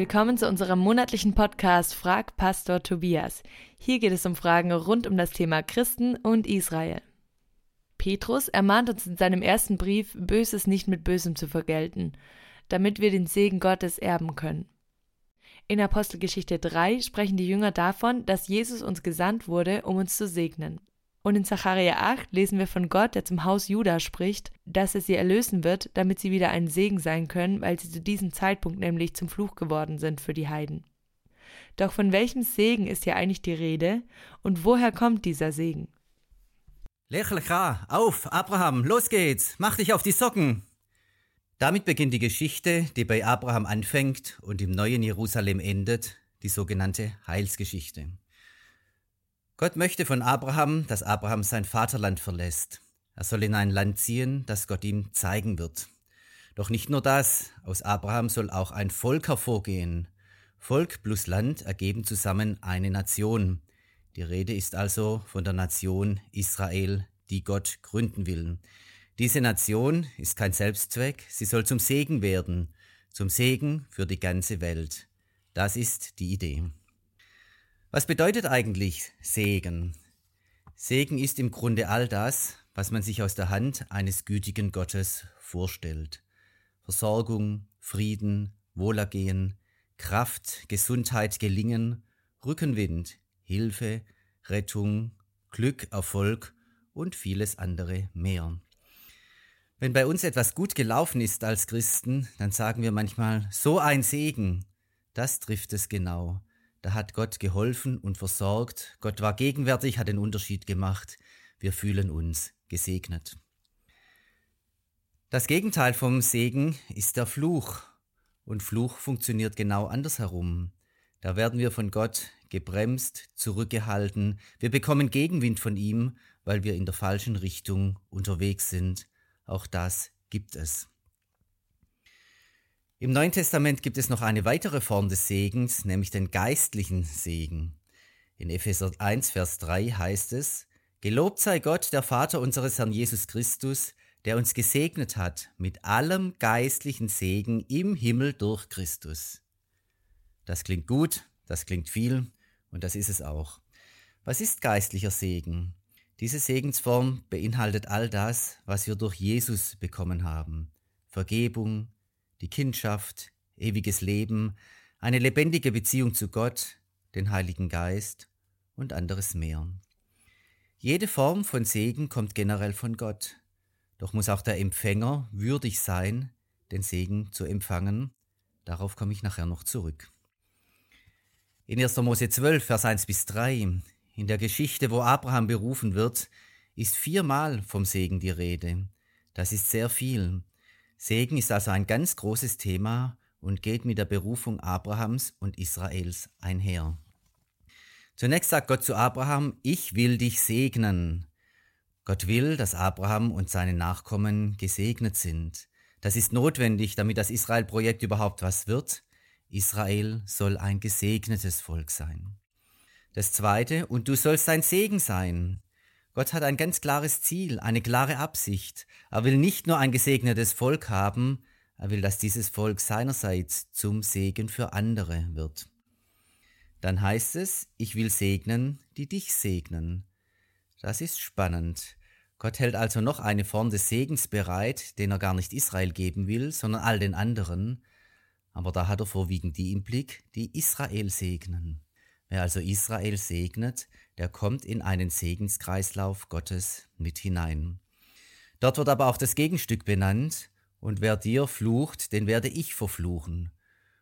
Willkommen zu unserem monatlichen Podcast Frag Pastor Tobias. Hier geht es um Fragen rund um das Thema Christen und Israel. Petrus ermahnt uns in seinem ersten Brief, Böses nicht mit Bösem zu vergelten, damit wir den Segen Gottes erben können. In Apostelgeschichte 3 sprechen die Jünger davon, dass Jesus uns gesandt wurde, um uns zu segnen. Und in Zacharia 8 lesen wir von Gott, der zum Haus Juda spricht, dass er sie erlösen wird, damit sie wieder ein Segen sein können, weil sie zu diesem Zeitpunkt nämlich zum Fluch geworden sind für die Heiden. Doch von welchem Segen ist hier eigentlich die Rede und woher kommt dieser Segen? Lech lecha, auf, Abraham, los geht's, mach dich auf die Socken. Damit beginnt die Geschichte, die bei Abraham anfängt und im neuen Jerusalem endet, die sogenannte Heilsgeschichte. Gott möchte von Abraham, dass Abraham sein Vaterland verlässt. Er soll in ein Land ziehen, das Gott ihm zeigen wird. Doch nicht nur das, aus Abraham soll auch ein Volk hervorgehen. Volk plus Land ergeben zusammen eine Nation. Die Rede ist also von der Nation Israel, die Gott gründen will. Diese Nation ist kein Selbstzweck, sie soll zum Segen werden, zum Segen für die ganze Welt. Das ist die Idee. Was bedeutet eigentlich Segen? Segen ist im Grunde all das, was man sich aus der Hand eines gütigen Gottes vorstellt. Versorgung, Frieden, Wohlergehen, Kraft, Gesundheit, Gelingen, Rückenwind, Hilfe, Rettung, Glück, Erfolg und vieles andere mehr. Wenn bei uns etwas gut gelaufen ist als Christen, dann sagen wir manchmal, so ein Segen, das trifft es genau. Da hat Gott geholfen und versorgt. Gott war gegenwärtig, hat den Unterschied gemacht. Wir fühlen uns gesegnet. Das Gegenteil vom Segen ist der Fluch. Und Fluch funktioniert genau andersherum. Da werden wir von Gott gebremst, zurückgehalten. Wir bekommen Gegenwind von ihm, weil wir in der falschen Richtung unterwegs sind. Auch das gibt es. Im Neuen Testament gibt es noch eine weitere Form des Segens, nämlich den geistlichen Segen. In Epheser 1, Vers 3 heißt es, Gelobt sei Gott, der Vater unseres Herrn Jesus Christus, der uns gesegnet hat mit allem geistlichen Segen im Himmel durch Christus. Das klingt gut, das klingt viel und das ist es auch. Was ist geistlicher Segen? Diese Segensform beinhaltet all das, was wir durch Jesus bekommen haben. Vergebung, die Kindschaft, ewiges Leben, eine lebendige Beziehung zu Gott, den Heiligen Geist und anderes mehr. Jede Form von Segen kommt generell von Gott, doch muss auch der Empfänger würdig sein, den Segen zu empfangen. Darauf komme ich nachher noch zurück. In 1. Mose 12, Vers 1 bis 3, in der Geschichte, wo Abraham berufen wird, ist viermal vom Segen die Rede. Das ist sehr viel. Segen ist also ein ganz großes Thema und geht mit der Berufung Abrahams und Israels einher. Zunächst sagt Gott zu Abraham, ich will dich segnen. Gott will, dass Abraham und seine Nachkommen gesegnet sind. Das ist notwendig, damit das Israel-Projekt überhaupt was wird. Israel soll ein gesegnetes Volk sein. Das zweite, und du sollst ein Segen sein. Gott hat ein ganz klares Ziel, eine klare Absicht. Er will nicht nur ein gesegnetes Volk haben, er will, dass dieses Volk seinerseits zum Segen für andere wird. Dann heißt es, ich will segnen, die dich segnen. Das ist spannend. Gott hält also noch eine Form des Segens bereit, den er gar nicht Israel geben will, sondern all den anderen. Aber da hat er vorwiegend die im Blick, die Israel segnen. Wer also Israel segnet, der kommt in einen Segenskreislauf Gottes mit hinein. Dort wird aber auch das Gegenstück benannt, und wer dir flucht, den werde ich verfluchen.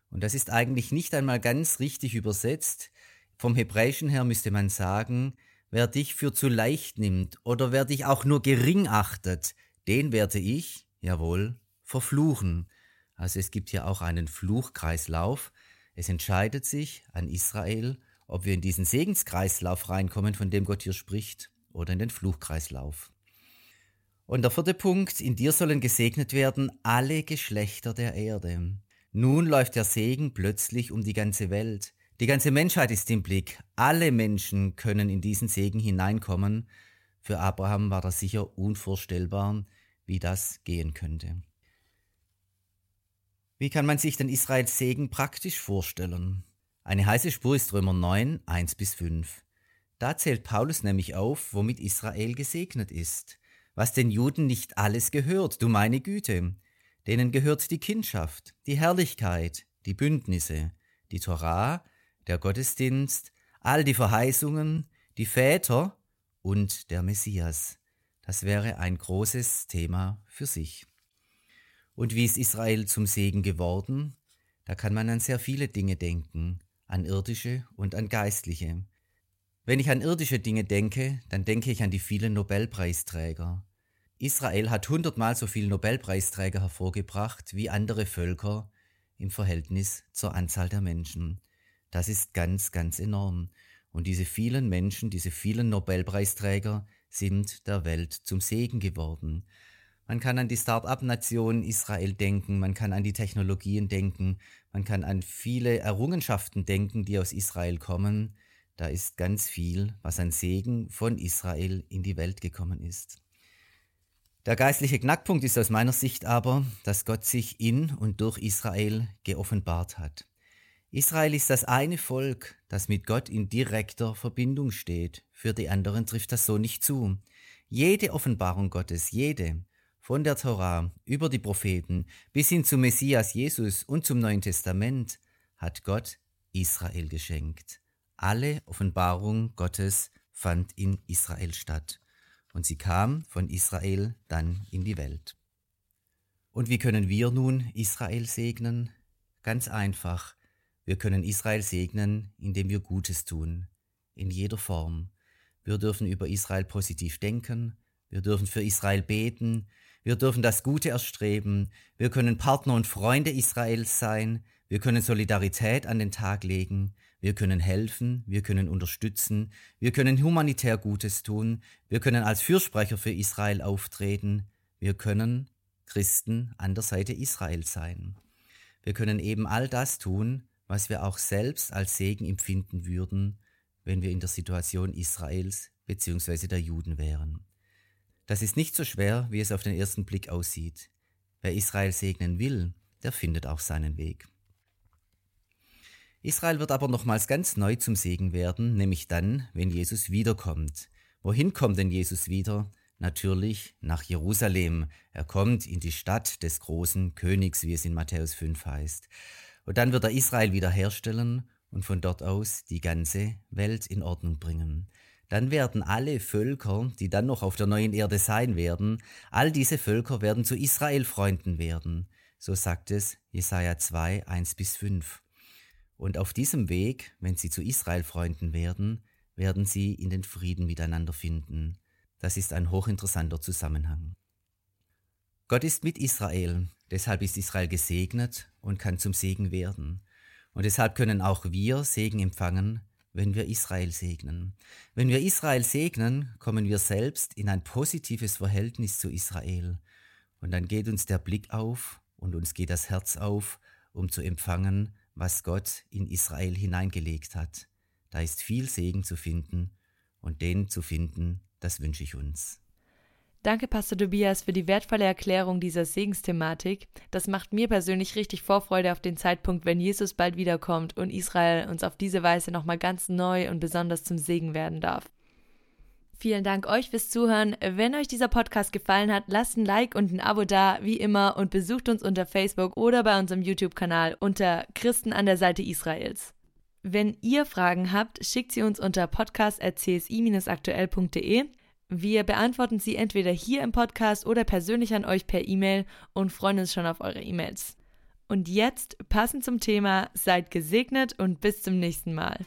Und das ist eigentlich nicht einmal ganz richtig übersetzt. Vom Hebräischen her müsste man sagen, wer dich für zu leicht nimmt oder wer dich auch nur gering achtet, den werde ich, jawohl, verfluchen. Also es gibt hier auch einen Fluchkreislauf. Es entscheidet sich an Israel, ob wir in diesen Segenskreislauf reinkommen, von dem Gott hier spricht, oder in den Fluchkreislauf. Und der vierte Punkt, in dir sollen gesegnet werden alle Geschlechter der Erde. Nun läuft der Segen plötzlich um die ganze Welt. Die ganze Menschheit ist im Blick. Alle Menschen können in diesen Segen hineinkommen. Für Abraham war das sicher unvorstellbar, wie das gehen könnte. Wie kann man sich denn Israels Segen praktisch vorstellen? Eine heiße Spur ist Römer 9, 1 bis 5. Da zählt Paulus nämlich auf, womit Israel gesegnet ist. Was den Juden nicht alles gehört, du meine Güte. Denen gehört die Kindschaft, die Herrlichkeit, die Bündnisse, die Torah, der Gottesdienst, all die Verheißungen, die Väter und der Messias. Das wäre ein großes Thema für sich. Und wie ist Israel zum Segen geworden? Da kann man an sehr viele Dinge denken, an irdische und an geistliche. Wenn ich an irdische Dinge denke, dann denke ich an die vielen Nobelpreisträger. Israel hat hundertmal so viele Nobelpreisträger hervorgebracht wie andere Völker im Verhältnis zur Anzahl der Menschen. Das ist ganz, ganz enorm. Und diese vielen Menschen, diese vielen Nobelpreisträger sind der Welt zum Segen geworden. Man kann an die Start-up-Nation Israel denken, man kann an die Technologien denken, man kann an viele Errungenschaften denken, die aus Israel kommen. Da ist ganz viel, was an Segen von Israel in die Welt gekommen ist. Der geistliche Knackpunkt ist aus meiner Sicht aber, dass Gott sich in und durch Israel geoffenbart hat. Israel ist das eine Volk, das mit Gott in direkter Verbindung steht. Für die anderen trifft das so nicht zu. Jede Offenbarung Gottes, jede, von der Torah über die Propheten bis hin zum Messias Jesus und zum Neuen Testament, hat Gott Israel geschenkt. Alle Offenbarung Gottes fand in Israel statt. Und sie kam von Israel dann in die Welt. Und wie können wir nun Israel segnen? Ganz einfach. Wir können Israel segnen, indem wir Gutes tun, in jeder Form. Wir dürfen über Israel positiv denken, wir dürfen für Israel beten, wir dürfen das Gute erstreben, wir können Partner und Freunde Israels sein, wir können Solidarität an den Tag legen, wir können helfen, wir können unterstützen, wir können humanitär Gutes tun, wir können als Fürsprecher für Israel auftreten, wir können Christen an der Seite Israels sein. Wir können eben all das tun, was wir auch selbst als Segen empfinden würden, wenn wir in der Situation Israels bzw. der Juden wären. Das ist nicht so schwer, wie es auf den ersten Blick aussieht. Wer Israel segnen will, der findet auch seinen Weg. Israel wird aber nochmals ganz neu zum Segen werden, nämlich dann, wenn Jesus wiederkommt. Wohin kommt denn Jesus wieder? Natürlich nach Jerusalem. Er kommt in die Stadt des großen Königs, wie es in Matthäus 5 heißt. Und dann wird er Israel wiederherstellen und von dort aus die ganze Welt in Ordnung bringen. Dann werden alle Völker, die dann noch auf der neuen Erde sein werden, all diese Völker werden zu Israel-Freunden werden. So sagt es Jesaja 2, 1 bis 5. Und auf diesem Weg, wenn sie zu Israel-Freunden werden, werden sie in den Frieden miteinander finden. Das ist ein hochinteressanter Zusammenhang. Gott ist mit Israel, deshalb ist Israel gesegnet und kann zum Segen werden. Und deshalb können auch wir Segen empfangen, wenn wir Israel segnen. Wenn wir Israel segnen, kommen wir selbst in ein positives Verhältnis zu Israel. Und dann geht uns der Blick auf und uns geht das Herz auf, um zu empfangen, was Gott in Israel hineingelegt hat. Da ist viel Segen zu finden und den zu finden, das wünsche ich uns. Danke, Pastor Tobias, für die wertvolle Erklärung dieser Segensthematik. Das macht mir persönlich richtig Vorfreude auf den Zeitpunkt, wenn Jesus bald wiederkommt und Israel uns auf diese Weise nochmal ganz neu und besonders zum Segen werden darf. Vielen Dank euch fürs Zuhören. Wenn euch dieser Podcast gefallen hat, lasst ein Like und ein Abo da, wie immer, und besucht uns unter Facebook oder bei unserem YouTube-Kanal unter Christen an der Seite Israels. Wenn ihr Fragen habt, schickt sie uns unter podcast.csi-aktuell.de. Wir beantworten sie entweder hier im Podcast oder persönlich an euch per E-Mail und freuen uns schon auf eure E-Mails. Und jetzt, passend zum Thema, seid gesegnet und bis zum nächsten Mal.